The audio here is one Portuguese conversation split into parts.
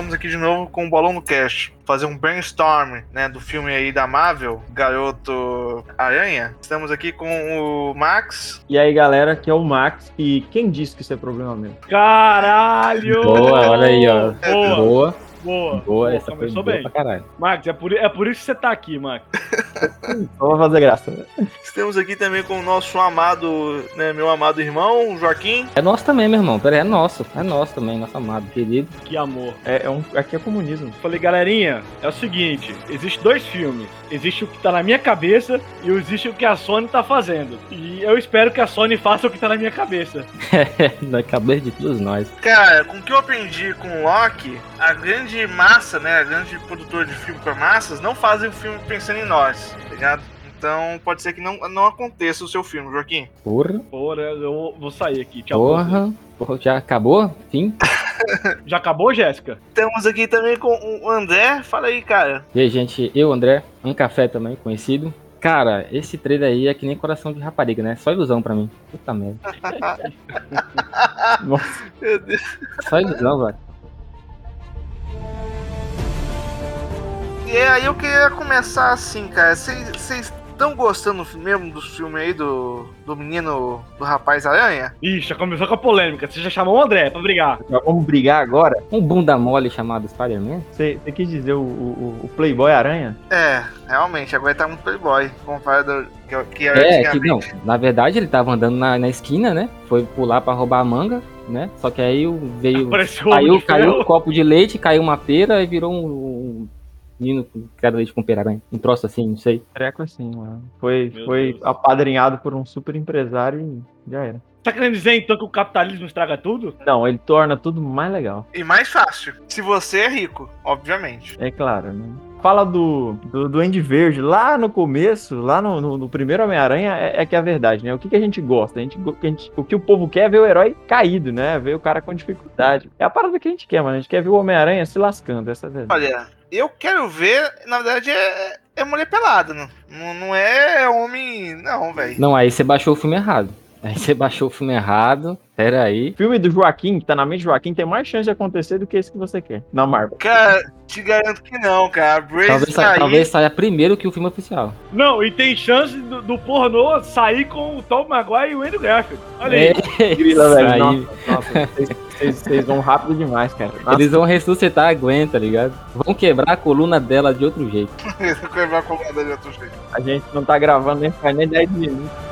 estamos aqui de novo com o Bolão no Cast. Fazer um brainstorm, né, do filme aí da Marvel, Garoto Aranha. Estamos aqui com o Max. E aí, galera, aqui é o Max. E quem disse que isso é problema meu? Caralho! Boa, olha aí, ó. Boa. Boa, Boa. boa, essa foi começou boa bem. pra caralho. Max, é por, é por isso que você tá aqui, Max. Só pra fazer graça. né? Estamos aqui também com o nosso amado, né, meu amado irmão, Joaquim. É nosso também, meu irmão. Pera aí, é nosso. É nosso também, nosso amado, querido. Que amor. É, é um, aqui é comunismo. Falei, galerinha, é o seguinte: existe dois filmes. Existe o que tá na minha cabeça e existe o que a Sony tá fazendo. E eu espero que a Sony faça o que tá na minha cabeça. Na cabeça de todos nós. Cara, com o que eu aprendi com o Loki, a grande massa, né, a grande produtora de filme para massas, não fazem o filme pensando em nós, tá ligado? Então pode ser que não, não aconteça o seu filme, Joaquim. Porra, Porra, eu vou sair aqui. Tchau. porra. Porra, já acabou? Fim? Já acabou, Jéssica? Estamos aqui também com o André. Fala aí, cara. E aí, gente, eu, André, um café também, conhecido. Cara, esse trailer aí é que nem coração de rapariga, né? Só ilusão pra mim. Puta merda. Nossa, Meu Deus. Só ilusão, velho. E aí eu queria começar assim, cara. Vocês estão gostando mesmo dos filmes aí do, do menino, do rapaz aranha? Ixi, já começou com a polêmica. Você já chamou o André pra brigar. já vamos brigar agora? Um bunda mole chamado Spider-Man? Você quis dizer o, o, o Playboy Aranha? É, realmente, agora tá muito playboy, comparado que, que É, que não. Na verdade, ele tava andando na, na esquina, né? Foi pular pra roubar a manga, né? Só que aí o- veio. Apareceu Caiu, caiu um copo de leite, caiu uma pera e virou um, um menino com criado leite com pera, né? Um troço assim, não sei. Treco assim, mano. Foi, Meu foi Deus. apadrinhado por um super empresário e já era. Tá querendo dizer então que o capitalismo estraga tudo? Não, ele torna tudo mais legal. E mais fácil, se você é rico, obviamente. É claro, né? Fala do, do Duende Verde lá no começo, lá no, no, no primeiro Homem-Aranha, é, é que é a verdade, né? O que, que a gente gosta? A gente, que a gente- o que o povo quer é ver o herói caído, né? Ver o cara com dificuldade. É a parada que a gente quer, mano. A gente quer ver o Homem-Aranha se lascando, essa é a verdade. Olha, eu quero ver, na verdade, é, é mulher pelada, não, não, não é homem, não, velho. Não, aí você baixou o filme errado. Aí você baixou o filme errado. Pera aí. Filme do Joaquim, que tá na mente do Joaquim, tem mais chance de acontecer do que esse que você quer, na Marvel. Cara, te garanto que não, cara. A Brace Talvez, tá talvez saia primeiro que o filme oficial. Não, e tem chance do, do pornô sair com o Tom Maguire e o Andrew Garfield. Olha aí. É, Grila, velho. aí. Nossa, nossa, vocês- vocês vocês vão rápido demais, cara. Nossa, Eles vão ressuscitar a Gwen, tá ligado? Vão quebrar a coluna dela de outro jeito. Ver a coluna de outro jeito. a gente não tá gravando nem faz nem 10 minutos.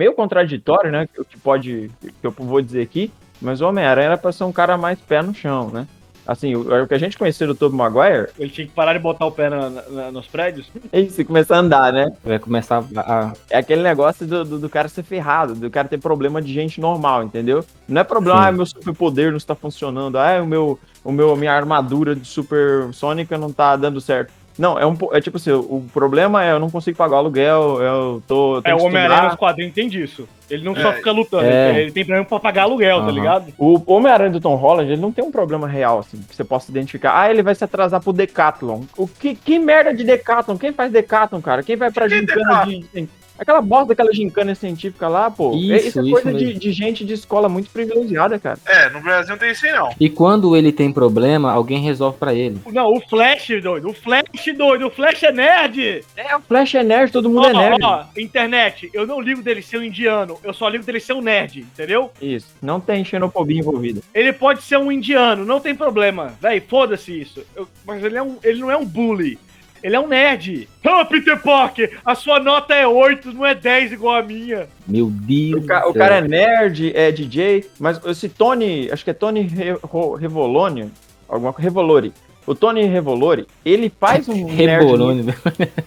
Meio contraditório, né? Que, que pode. Que eu vou dizer aqui, mas o Homem-Aranha era pra ser um cara mais pé no chão, né? Assim, o, o que a gente conhecia do Tobey Maguire Ele tinha que parar de botar o pé na- na- nos prédios. é isso, começar a andar, né? Vai começar a. É aquele negócio do, do, do cara ser ferrado, do cara ter problema de gente normal, entendeu? Não é problema, Sim. ah, meu superpoder não está funcionando, ah, o meu, o meu, minha armadura de super sônica não tá dando certo. Não, é um po- é tipo assim, o problema é eu não consigo pagar o aluguel, eu tô. eu É, o Homem-Aranha nos quadrinhos tem disso. Ele não só É. fica lutando, É. ele, ele tem problema pra pagar aluguel, tá Aham. ligado? O Homem-Aranha do Tom Holland, ele não tem um problema real, assim, que você possa identificar. Ah, ele vai se atrasar pro Decathlon. O que, que merda de Decathlon? Quem faz Decathlon, cara? Quem vai pra Que gincana de... Aquela bosta daquela gincana científica lá, pô. Isso, isso é isso coisa de, de gente de escola muito privilegiada, cara. É, no Brasil não tem isso aí, não. E quando ele tem problema, alguém resolve pra ele. Não, o Flash, doido. O Flash, doido. O Flash é nerd. É, o Flash é nerd, todo mundo Ó, é nerd. ó, internet, eu não ligo dele ser um indiano, eu só ligo dele ser um nerd, entendeu? Isso, não tem xenofobia envolvida. Ele pode ser um indiano, não tem problema. Véi, foda-se isso. Eu- mas ele, é um, ele não é um bully. Ele é um nerd. Ah, Peter Parker, a sua nota é 8, não é 10 igual a minha. Meu Deus. O, ca- o cara é nerd, é DJ, mas esse Tony, acho que é Tony Re- Revolone, alguma coisa, Revolori. O Tony Revolori, ele faz um nerd Rebolone, velho.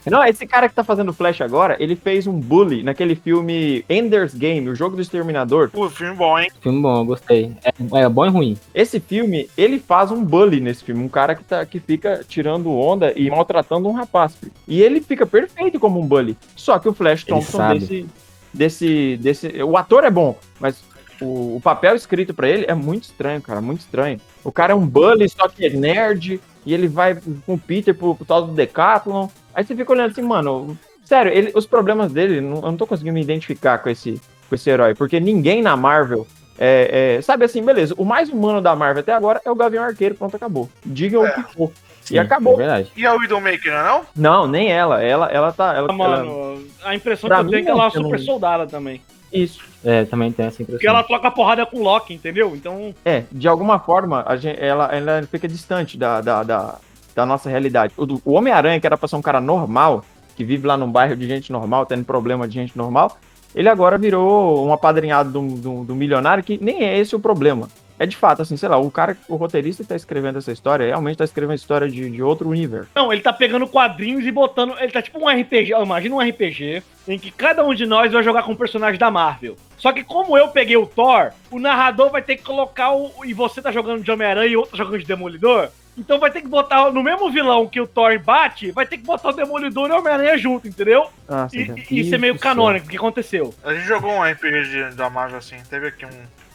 Não, esse cara que tá fazendo Flash agora, ele fez um bully naquele filme Ender's Game, o jogo do Exterminador. Pô, filme bom, hein? Filme bom, eu gostei. É, é bom e ruim. Esse filme, ele faz um bully nesse filme, um cara que, tá, que fica tirando onda e maltratando um rapaz. E ele fica perfeito como um bully. Só que o Flash Thompson desse, desse, desse. O ator é bom, mas o, o papel escrito pra ele é muito estranho, cara, muito estranho. O cara é um bully, só que é nerd, e ele vai com o Peter pro, pro tal do Decathlon. Aí você fica olhando assim, mano, sério, ele- os problemas dele, não- eu não tô conseguindo me identificar com esse, com esse herói, porque ninguém na Marvel. É, é, sabe assim, beleza, o mais humano da Marvel até agora é o Gavião Arqueiro, pronto, acabou. Digam É. o que for. Sim, e acabou. É verdade. E a Widowmaker, não é não? Não, nem ela. Ela, ela tá. Ela, Ah, ela- Mano, a impressão Pra que eu tenho é que ela é uma super não- soldada também. isso. É, também tem essa impressão. Porque ela troca porrada com o Loki, entendeu? Então, É, de alguma forma, a gente, ela, ela fica distante da, da, da, da nossa realidade. O, o Homem-Aranha, que era pra ser um cara normal, que vive lá num bairro de gente normal, tendo problema de gente normal, ele agora virou um apadrinhado do, do, do milionário, que nem é esse o problema. É de fato, assim, sei lá, o cara, o roteirista que tá escrevendo essa história, realmente tá escrevendo a história de, de outro universo. não, ele tá pegando quadrinhos e botando. Ele tá tipo um RPG. ó, Imagina um RPG em que cada um de nós vai jogar com um personagem da Marvel. Só que como eu peguei o Thor, o narrador vai ter que colocar o. E você tá jogando de Homem-Aranha e outro tá jogando de Demolidor. Então vai ter que botar no mesmo vilão que o Thor bate, vai ter que botar o Demolidor e o Homem-Aranha junto, entendeu? Ah, E, sim, e isso é meio canônico, o que aconteceu. A gente jogou um RPG da Marvel assim, teve aqui um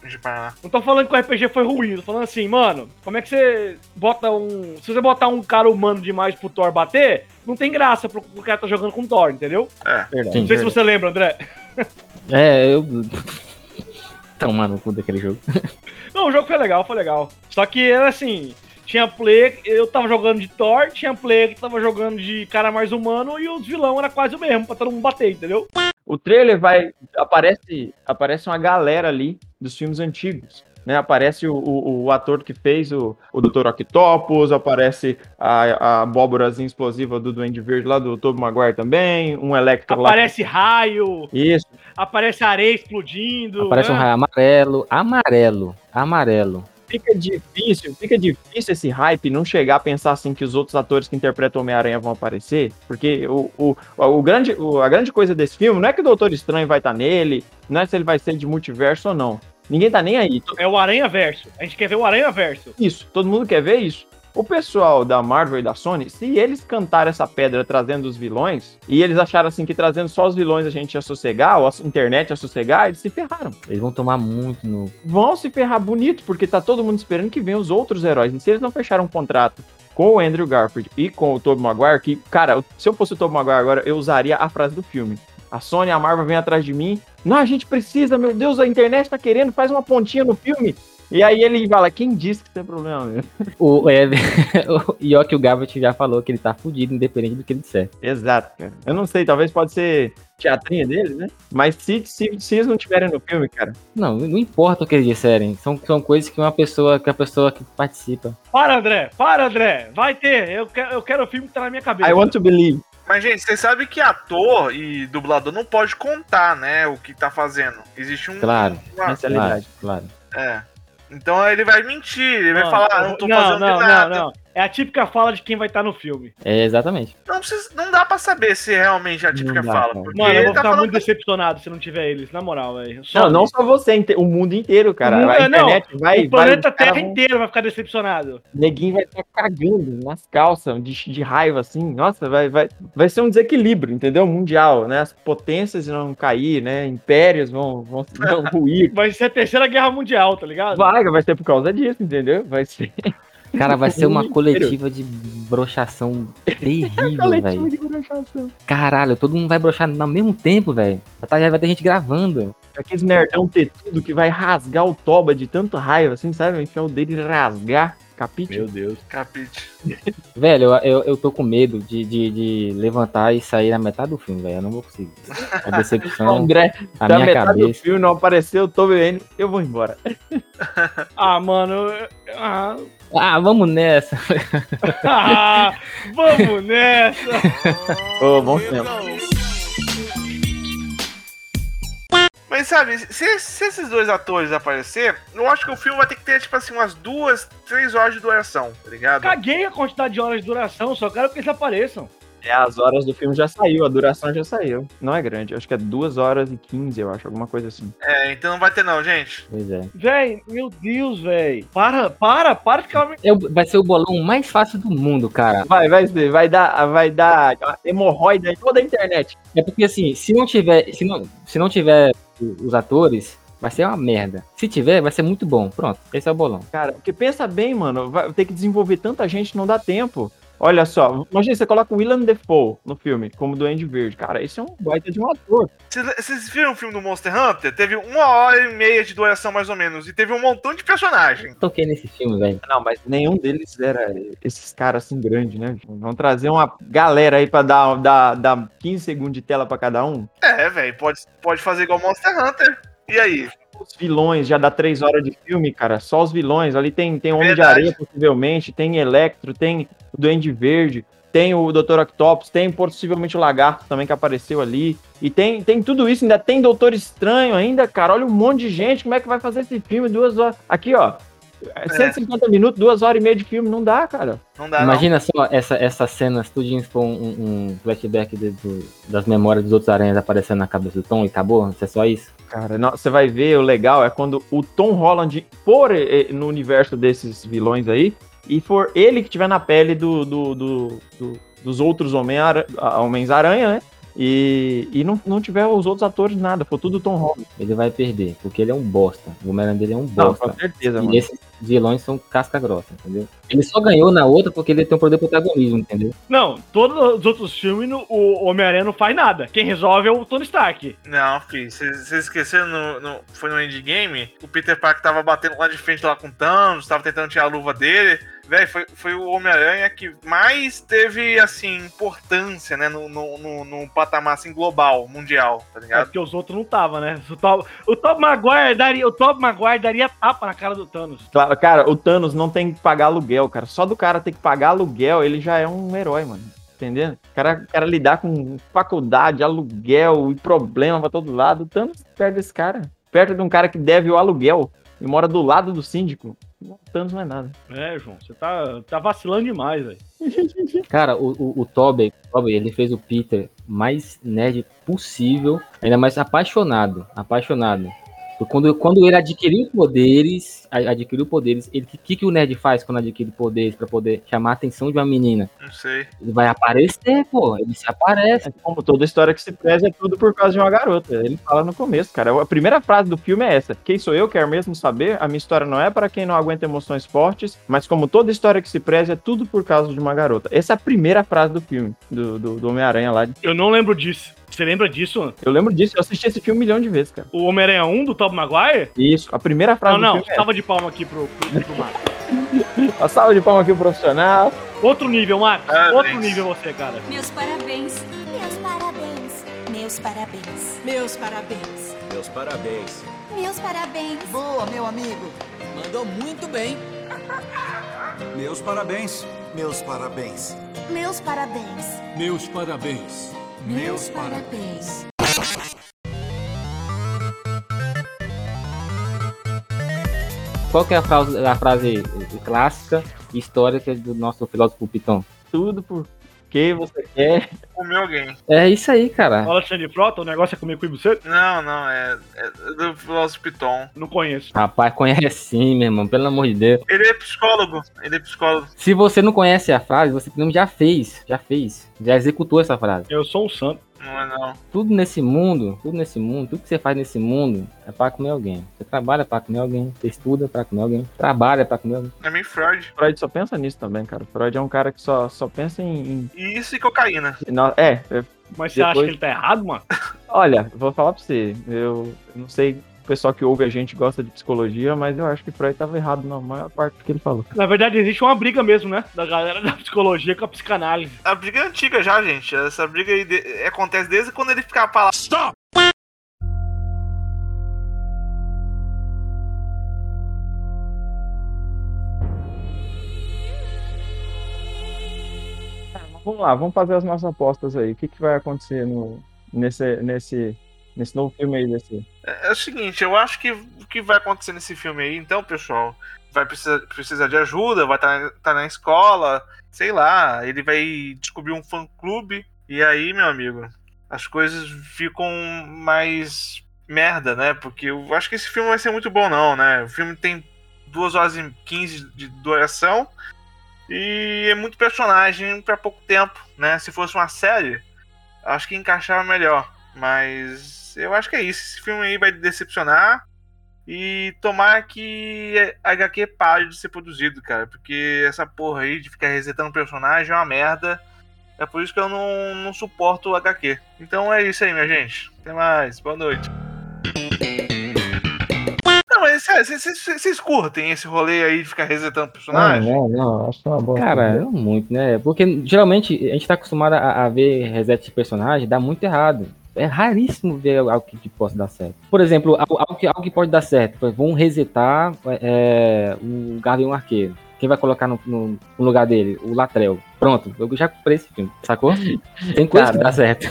de Paraná. Não tô falando que o RPG foi ruim, tô falando assim, mano, como é que você bota um. Se você botar um cara humano demais pro Thor bater, não tem graça pro, pro cara tá jogando com o Thor, entendeu? verdade. Sim. Não sei se você lembra, André. É, eu. Toma no cu daquele jogo. Não, o jogo foi legal, foi legal. Só que era assim. Tinha player, eu tava jogando de Thor, tinha player que tava jogando de cara mais humano e os vilão era quase o mesmo, pra todo mundo bater, entendeu? O trailer vai. Aparece, aparece uma galera ali dos filmes antigos. Né? Aparece o, o, o ator que fez o, o Dr. Octopus, aparece a, a abóborazinha explosiva do Duende Verde lá do Tobey Maguire também, um Electro lá. Aparece raio, Isso. aparece areia explodindo. Aparece um né? raio amarelo. Amarelo. Amarelo. Fica difícil, fica difícil esse hype não chegar a pensar assim que os outros atores que interpretam Homem-Aranha vão aparecer, porque o, o, o grande, o- a grande coisa desse filme não é que o Doutor Estranho vai estar nele, não é se ele vai ser de multiverso ou não. Ninguém tá nem aí. É o Aranha Verso. A gente quer ver o Aranha Verso. Isso, todo mundo quer ver isso. O pessoal da Marvel e da Sony, se eles cantaram essa pedra trazendo os vilões, e eles acharam assim que trazendo só os vilões a gente ia sossegar, ou a internet ia sossegar, eles se ferraram. Eles vão tomar muito no. Vão se ferrar bonito, porque tá todo mundo esperando que venham os outros heróis. E se eles não fecharam um contrato com o Andrew Garfield e com o Tobey Maguire, que, cara, se eu fosse o Tobey Maguire agora, eu usaria a frase do filme. A Sony a Marvel vem atrás de mim. Não, a gente precisa, meu Deus, a internet tá querendo, faz uma pontinha no filme. E aí ele fala, quem disse que isso é problema mesmo? O, é, o Yoki já falou que ele tá fudido, independente do que ele disser. Exato, cara. Eu não sei, talvez pode ser teatrinha deles, né? Mas se, se, se eles não tiverem no filme, cara, Não, não importa o que eles disserem. São, são coisas que uma pessoa, que a pessoa que participa. Para, André, para, André. Vai ter. Eu quero, eu quero o filme que tá na minha cabeça. I want to believe. Mas, gente, vocês sabem que ator e dublador não pode contar, né, o que tá fazendo. Existe um... Claro. uma- Claro, claro. é. Então ele vai mentir, ele vai falar, ah, não tô não, fazendo não, nada. Não, não. É a típica fala de quem vai estar no filme. É, exatamente. Não, precisa, não dá pra saber se realmente é a típica dá, fala. Mano, eu vou tá ficar muito decepcionado se não tiver eles, na moral, velho. Não, não só você, o mundo inteiro, cara. O mundo- a não, internet vai. o planeta vai, Terra vão- inteiro vai ficar decepcionado. Neguinho vai estar cagando nas calças de, de raiva, assim. Nossa, vai, vai, vai ser um desequilíbrio, entendeu? Mundial, né? As potências vão cair, né? Impérios vão, vão, vão ruir. Vai ser a terceira guerra mundial, tá ligado? Vai, vai ser por causa disso, entendeu? Vai ser. Cara, vai ser uma coletiva de brochação terrível, velho. de brochação. Caralho, todo mundo vai brochar ao mesmo tempo, velho. Já vai ter gente gravando. Aqueles nerdão ter tudo que vai rasgar o toba de tanto raiva, assim, sabe? Enfiar o dedo e rasgar. Capite? Deus. Capite. Velho, eu, eu, eu tô com medo de, de, de levantar e sair na metade do filme, velho. Eu não vou conseguir. A decepção, André, a da minha metade do cabeça. filme não apareceu, eu tô vendo, eu vou embora. Ah, mano. eu- Ah, vamos nessa. ah, vamos nessa. Ô, bom tempo. Mas sabe, se, se esses dois atores aparecer, eu acho que o filme vai ter que ter, tipo assim, umas duas, três horas de duração, tá ligado? Caguei a quantidade de horas de duração, só quero que eles apareçam. É, as horas do filme já saiu, a duração já saiu. Não é grande, acho que é 2 horas e 15, eu acho, alguma coisa assim. É, então não vai ter não, gente. Pois é. Véi, meu Deus, véi. Para, para, para de ficar. É o- vai ser o bolão mais fácil do mundo, cara. Vai, vai ser, vai dar, vai dar hemorroida em toda a internet. É porque assim, se não tiver, se não, se não tiver os atores, vai ser uma merda. Se tiver, vai ser muito bom. Pronto, esse é o bolão. Cara, porque pensa bem, mano, vai ter que desenvolver tanta gente, não dá tempo. Olha só, imagina, você coloca o William Defoe no filme, como Duende Verde. Cara, esse é um baita de um ator. Vocês viram o filme do Monster Hunter? Teve uma hora e meia de duração, mais ou menos, e teve um montão de personagem. Toquei nesse filme, velho. Não, mas nenhum deles era esses caras assim grandes, né? Vamos trazer uma galera aí pra dar, dar, dar 15 segundos de tela pra cada um. É, velho, pode, pode fazer igual Monster Hunter. E aí? Os vilões já dá três horas de filme, cara. Só os vilões. Ali tem, tem Homem Verdade. de Areia, possivelmente. Tem Electro, tem o Duende Verde. Tem o Dr. Octopus, tem possivelmente o Lagarto também que apareceu ali. E tem, tem tudo isso, ainda tem Doutor Estranho ainda, cara. Olha um monte de gente. Como é que vai fazer esse filme? Duas horas. Aqui, ó. 150 minutos, duas horas e meia de filme. Não dá, cara. Não dá, Imagina só essa, essas cenas, tudinho for um, um flashback de- do- das memórias dos outros aranhas aparecendo na cabeça do Tom e acabou? Isso é só isso? Cara, não, você vai ver, o legal é quando o Tom Holland for eh, no universo desses vilões aí, e for ele que tiver na pele do, do- do- do- dos outros Homens-Aranha, né? E, e não, não tiver os outros atores nada, for tudo Tom Holland. Ele vai perder, porque ele é um bosta. O Homem-Aranha dele é um Não, bosta. com certeza, E mano. esses vilões são casca grossa, entendeu? Ele só ganhou na outra porque ele tem o poder de protagonismo, entendeu? Não, todos os outros filmes, no- o Homem-Aranha não faz nada. Quem resolve é o Tony Stark. Não, filho, vocês esqueceram, no, no- foi no Endgame, o Peter Parker tava batendo lá de frente lá com o Thanos, tava tentando tirar a luva dele. Véi, foi, foi o Homem-Aranha que mais teve, assim, importância, né, no, no, no- no patamar, assim, global, mundial, tá É ligado? porque os outros não tava, né? O Tom, o Tom Maguire daria, o Tom Maguire daria tapa na cara do Thanos. Claro, cara, o Thanos não tem que pagar aluguel, cara. Só do cara ter que pagar aluguel, ele já é um herói, mano. Entendendo? O cara, o cara lidar com faculdade, aluguel e problema pra todo lado. O Thanos perde esse cara. Perto de um cara que deve o aluguel e mora do lado do síndico. O Thanos não é nada. É, João, você tá, tá vacilando demais, velho. Cara, o, o, o Tobey, Tobey, ele fez o Peter mais nerd possível, ainda mais apaixonado, apaixonado. Quando, quando ele adquiriu poderes, adquiriu poderes, ele que, que que o nerd faz quando adquire poderes pra poder chamar a atenção de uma menina? Não sei. Ele vai aparecer, pô, ele se aparece. É como toda história que se preza é tudo por causa de uma garota. Ele fala no começo, cara. A primeira frase do filme é essa: Quem sou eu? Quer mesmo saber? A minha história não é para quem não aguenta emoções fortes, mas como toda história que se preza é tudo por causa de uma garota. Essa é a primeira frase do filme, do, do, do Homem-Aranha lá. Eu não lembro disso. Você lembra disso? Eu lembro disso, eu assisti esse filme um milhão de vezes, cara. O Homem-Aranha 1 do Tom Maguire? Isso, a primeira frase Não, não, do filme é salva de palma aqui pro, pro, pro Marcos. Uma salva de palma aqui pro profissional. Outro nível, Marcos. Parabéns. Outro nível você, cara. Meus parabéns. Meus parabéns. Meus parabéns. Meus parabéns. Meus parabéns. Meus parabéns. Boa, meu amigo. Mandou muito bem. Meus parabéns. Meus parabéns. Meus parabéns. Meus parabéns. Meus parabéns. Qual que é a frase, a frase clássica histórica do nosso filósofo Piton? Tudo porque você quer. Comeu alguém. É isso aí, cara. Fala Alexandre Frota, o negócio é comer com você? Não, não, é, é do filósofo Piton. Não conheço. Rapaz, conhece sim, meu irmão, pelo amor de Deus. Ele é psicólogo, ele é psicólogo. Se você não conhece a frase, você já fez, já fez, já executou essa frase. Eu sou um santo. Não é não. Tudo nesse mundo, tudo nesse mundo, tudo que você faz nesse mundo é pra comer alguém. Você trabalha pra comer alguém, você estuda pra comer alguém, trabalha pra comer alguém. É meio Freud. Freud só pensa nisso também, cara. Freud é um cara que só, só pensa em. E isso e cocaína. em- na- é, é, Mas você acha Depois- que ele tá errado, mano? Olha, vou falar pra você. Eu, não sei, pessoal que ouve a gente gosta de psicologia, mas eu acho que Freud tava errado na maior parte do que ele falou. Na verdade, existe uma briga mesmo, né? Da galera da psicologia com a psicanálise. A briga é antiga já, gente. Essa briga aí de- acontece desde quando ele ficava falando. Stop! Vamos lá, vamos fazer as nossas apostas aí. O que, que vai acontecer no, nesse, nesse, nesse novo filme aí desse? É, é o seguinte, eu acho que o que vai acontecer nesse filme aí, então, pessoal, vai precisar, precisar de ajuda, vai estar tá na escola, sei lá, ele vai descobrir um fã-clube, e aí, meu amigo, as coisas ficam mais merda, né? Porque eu acho que esse filme vai ser muito bom, não, né? O filme tem 2 horas e 15 de duração e é muito personagem para pouco tempo, né? Se fosse uma série, acho que encaixava melhor. Mas eu acho que é isso. Esse filme aí vai decepcionar. E tomar que a HQ pare de ser produzido, cara. Porque essa porra aí de ficar resetando personagem é uma merda. É por isso que eu não, não suporto o HQ. Então é isso aí, minha gente. Até mais. Boa noite. Não, mas vocês- curtem esse rolê aí de ficar resetando personagem? não, não, acho que é uma boa. Cara, não muito, né? Porque geralmente a gente tá acostumado a, a ver reset de personagem, dá muito errado. É raríssimo ver algo que, que possa dar certo. Por exemplo, algo, algo que, algo que pode dar certo. Vão resetar é, o Gavião Arqueiro. Quem vai colocar no, no- no lugar dele? O Latrell. Pronto, eu já comprei esse filme, sacou? Tem coisa que Cara. dá certo.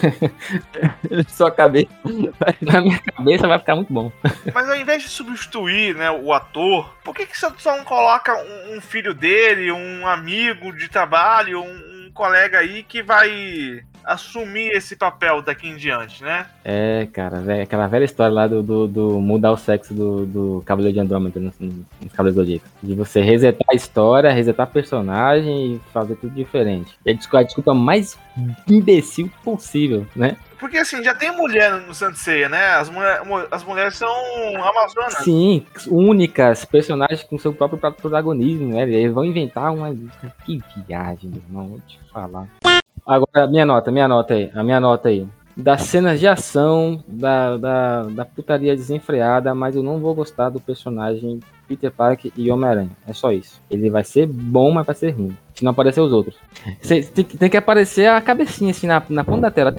Sua cabeça. Na minha cabeça vai ficar muito bom. Mas ao invés de substituir né, o ator, por que, que você só não coloca um, um filho dele, um amigo de trabalho, um, um colega aí que vai assumir esse papel daqui em diante, né? É, cara, velho, aquela velha história lá do, do, do mudar o sexo do, do Cavaleiro de Andrômeda nos, nos Cavaleiros do Zodíaco. De você resetar a história, resetar personagem e fazer tudo diferente. E a desculpa, mais imbecil possível, né? Porque assim, já tem mulher no Santo Ceia, né? As, mulher, as mulheres são amazonas. Sim, únicas, personagens com seu próprio protagonismo, né? Eles vão inventar uma. Que viagem, meu irmão, vou te falar. Agora, minha nota, minha nota aí, a minha nota aí. Das cenas de ação, da, da, da putaria desenfreada, mas eu não vou gostar do personagem Peter Parker e Homem-Aranha. É só isso. Ele vai ser bom, mas vai ser ruim. Se não aparecer os outros. Cê- tem, que- tem que aparecer a cabecinha assim na, na ponta da tela.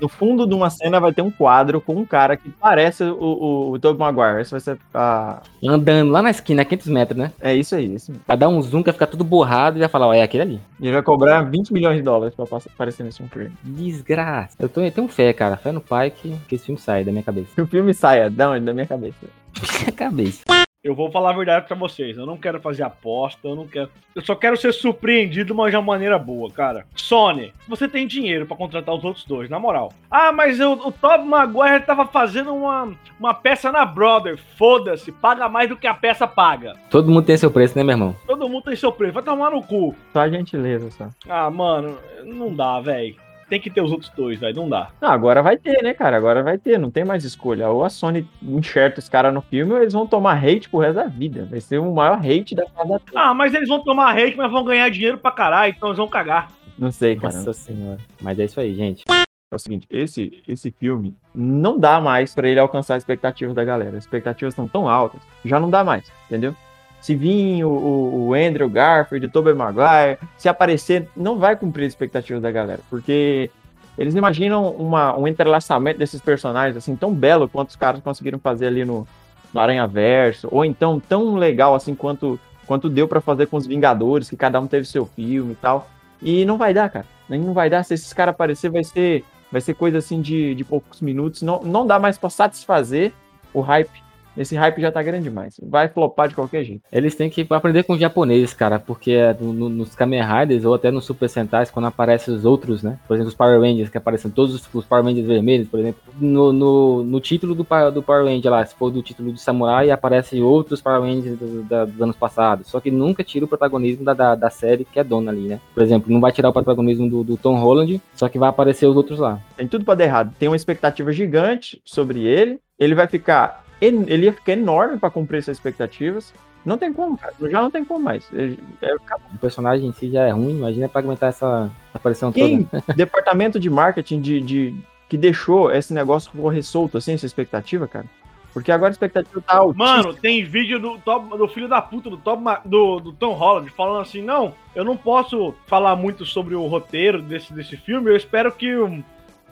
No fundo de uma cena vai ter um quadro com um cara que parece o, o, o Tobey Maguire. Esse vai ser a... Andando lá na esquina, a 500 metros, né? É isso aí, isso. Vai dar um zoom que vai ficar tudo borrado e vai falar, ó, é aquele ali. E ele vai cobrar 20 milhões de dólares pra aparecer nesse filme. Desgraça. Eu, tô, eu tenho fé, cara. Fé no pai que, que esse filme sai da minha cabeça. Que o filme saia, da onde? Da minha cabeça. minha cabeça. Eu vou falar a verdade pra vocês. Eu não quero fazer aposta, eu não quero. Eu só quero ser surpreendido, mas de uma maneira boa, cara. Sony, você tem dinheiro pra contratar os outros dois, na moral. Ah, mas eu- o Tobey Maguire tava fazendo uma, uma peça na Brother. Foda-se, paga mais do que a peça paga. Todo mundo tem seu preço, né, meu irmão? Todo mundo tem seu preço, vai tomar no cu. Só a gentileza, só. Ah, mano, não dá, velho. Tem que ter os outros dois, velho, não dá. Não, agora vai ter, né, cara? Agora vai ter, não tem mais escolha. Ou a Sony enxerta os caras no filme, ou eles vão tomar hate pro resto da vida. Vai ser o maior hate da Terra. Ah, mas eles vão tomar hate, mas vão ganhar dinheiro pra caralho, então eles vão cagar. Não sei, cara. Nossa senhora. Mas é isso aí, gente. É o seguinte, esse, esse filme não dá mais pra ele alcançar as expectativas da galera. As expectativas estão tão altas, já não dá mais, entendeu? Se vir o, o, Andrew Garfield, o Tobey Maguire, se aparecer, não vai cumprir as expectativas da galera, porque eles imaginam uma, um entrelaçamento desses personagens assim tão belo quanto os caras conseguiram fazer ali no, no Aranha Verso, ou então tão legal assim quanto, quanto deu pra fazer com os Vingadores, que cada um teve seu filme e tal. E não vai dar, cara. Não vai dar. Se esses caras aparecer, vai ser vai ser coisa assim de, de poucos minutos. Não, não dá mais pra satisfazer o hype. Esse hype já tá grande demais. Vai flopar de qualquer jeito. Eles têm que aprender com os japoneses, cara, porque é no- no- nos Kamen Riders ou até nos Super Sentais, quando aparecem os outros, né? Por exemplo, os Power Rangers, que aparecem todos os, os Power Rangers vermelhos, por exemplo. No, no, no título do, do Power Ranger lá, se for do título do Samurai, aparecem outros Power Rangers do- da- dos anos passados. Só que nunca tira o protagonismo da, da, da série que é dona ali, né? Por exemplo, não vai tirar o protagonismo do, do Tom Holland, só que vai aparecer os outros lá. Tem tudo pra dar errado. Tem uma expectativa gigante sobre ele. Ele vai ficar. Ele ia ficar enorme pra cumprir essas expectativas. Não tem como, cara. Já não tem como mais. É- O personagem em si já é ruim, imagina pra aguentar essa aparição Quem? toda. departamento de marketing de, de- que deixou esse negócio correr solto assim, essa expectativa, cara? Porque agora a expectativa tá altíssima. Mano, tem vídeo do, Tom- do filho da puta do Tom, Ma- do, do Tom Holland falando assim: não, eu não posso falar muito sobre o roteiro desse, desse filme, eu espero que,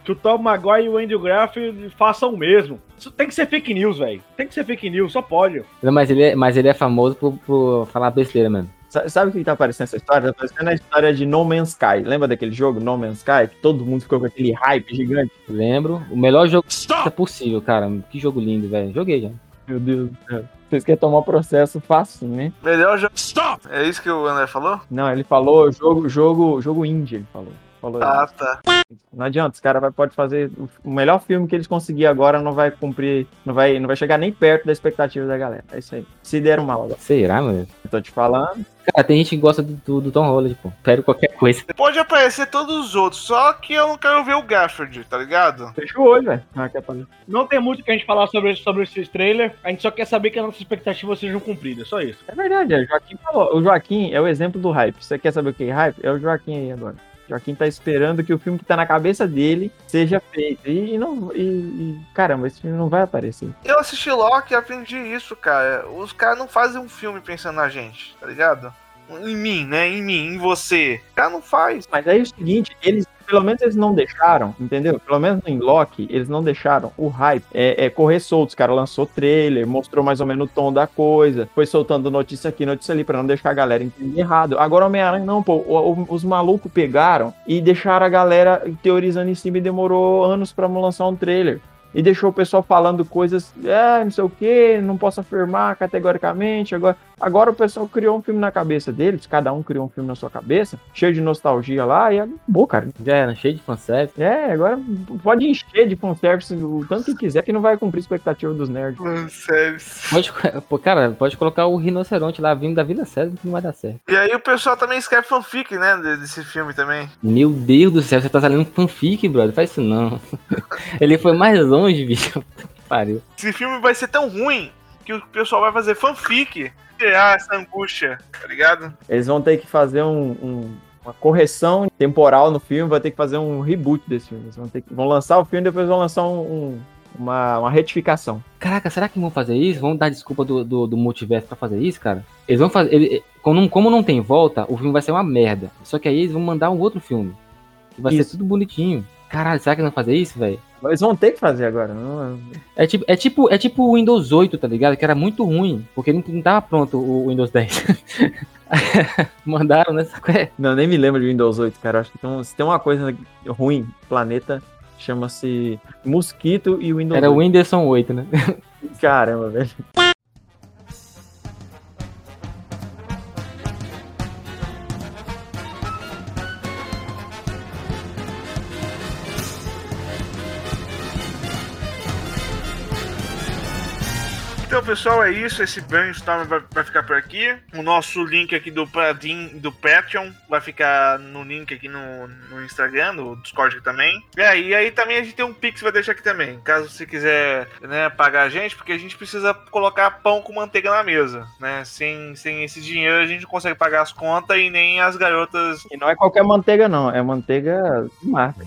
que o Tom Maguire e o Andrew Garfield façam o mesmo. Isso tem que ser fake news, velho. Tem que ser fake news, só pode. Não, Mas ele é, mas ele é famoso por, por falar besteira, mano. Sa- Sabe o que tá aparecendo essa história? Tá aparecendo a história de No Man's Sky. Lembra daquele jogo, No Man's Sky? Que todo mundo ficou com aquele hype gigante. Lembro. O melhor jogo que é possível, cara. Que jogo lindo, velho. Joguei já. Meu Deus do céu. Vocês querem tomar processo fácil, né? Melhor jogo. Stop! É isso que o André falou? Não, ele falou jogo, jogo, jogo indie, ele falou. Falou isso. Ah, tá. Não adianta, os caras vai- pode fazer o- melhor filme que eles conseguirem agora, não vai cumprir, não vai, não vai chegar nem perto da expectativa da galera. É isso aí. Se deram mal, Será, mano? eu tô te falando. Cara, tem gente que gosta do, do, do Tom Holland, pô. Pega qualquer coisa. Pode aparecer todos os outros, só que eu não quero ver o Gafford, tá ligado? Fecha o olho, velho. Ah. Não tem muito o que a gente falar sobre, sobre esses trailers. A gente só quer saber que as nossas expectativas sejam cumpridas. Só isso. É verdade, é, o Joaquim falou. O Joaquim é o exemplo do hype. Você quer saber o que é hype? É o Joaquim aí agora. Joaquim tá esperando que o filme que tá na cabeça dele seja feito. E, não. E, e- caramba, esse filme não vai aparecer. Eu assisti Loki e aprendi isso, cara. Os caras não fazem um filme pensando na gente, tá ligado? Em mim, né? Em mim, em você. Cara não faz. Mas aí é o seguinte, eles. Pelo menos eles não deixaram, entendeu? Pelo menos em Loki, eles não deixaram o hype é, é, correr solto. Os caras lançou trailer, mostrou mais ou menos o tom da coisa, foi soltando notícia aqui, notícia ali, pra não deixar a galera entender errado. Agora Homem-Aranha não, pô. os malucos pegaram e deixaram a galera teorizando em cima e demorou anos pra lançar um trailer. E deixou o pessoal falando coisas, é, não sei o que, não posso afirmar categoricamente. Agora, agora o pessoal criou um filme na cabeça deles, cada um criou um filme na sua cabeça, cheio de nostalgia lá, e acabou, cara. Já era cheio de fanservice. É, agora pode encher de fanservice o tanto que quiser, que não vai cumprir a expectativa dos nerds. Sério. Pode, pô, cara, pode colocar o rinoceronte lá vindo da Vila César que não vai dar certo. E aí o pessoal também escreve fanfic, né? de- Desse filme também. Meu Deus do céu, você tá saindo fanfic, brother. Faz isso não. Ele foi mais longe, bicho. Pariu. Esse filme vai ser tão ruim que o pessoal vai fazer fanfic. Criar essa angústia, tá ligado? Eles vão ter que fazer um- um- uma correção temporal no filme, vai ter que fazer um reboot desse filme. Eles vão, ter que- vão lançar o filme e depois vão lançar um- um- uma, uma retificação. Caraca, será que vão fazer isso? Vão dar desculpa do, do, do multiverso pra fazer isso, cara? Eles vão fazer. ele- como, não, como não tem volta, o filme vai ser uma merda. Só que aí eles vão mandar um outro filme. Que vai Isso. ser tudo bonitinho. Caralho, será que eles vão fazer isso, velho? Eles vão ter que fazer agora. Não, É tipo, é tipo é tipo o Windows 8, tá ligado? Que era muito ruim, porque não, não tava pronto o Windows 10. Mandaram, né? Sabe qual é? não, nem me lembro de Windows 8, cara. Acho que tem, se tem uma coisa ruim no planeta, chama-se Mosquito e Windows Era o 8. Whindersson 8, né? Caramba, velho. Pessoal, é isso. Esse brainstorm vai, vai ficar por aqui. O nosso link aqui do do Patreon vai ficar no link aqui no, no Instagram, no Discord aqui também. E aí, também a gente tem um Pix vai deixar aqui também. Caso você quiser né, pagar a gente, porque a gente precisa colocar pão com manteiga na mesa. Né? Sem, sem esse dinheiro a gente não consegue pagar as contas e nem as garotas. E não é qualquer manteiga, não. É manteiga de marca.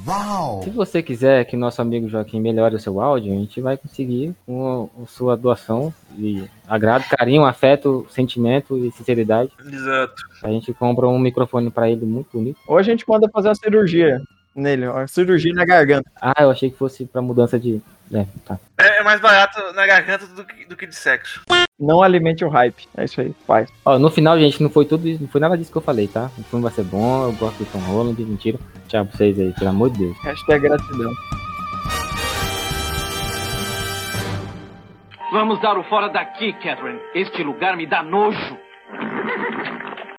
Se você quiser que nosso amigo Joaquim melhore o seu áudio, a gente vai conseguir com a sua doação de agrado, carinho, afeto, sentimento e sinceridade. Exato. A gente compra um microfone pra ele muito bonito. Ou a gente manda fazer uma cirurgia nele, ó, cirurgia na garganta. Ah, eu achei que fosse pra mudança de. É, tá. É, é mais barato na garganta do que, do que de sexo. Não alimente o hype. É isso aí, faz. Ó, no final, gente, não foi tudo isso, não foi nada disso que eu falei, tá? O filme vai ser bom, eu gosto do Tom Holland, mentira. Tchau pra vocês aí, pelo amor de Deus. Hashtag gratidão. Vamos dar o fora daqui, Catherine. Este lugar me dá nojo.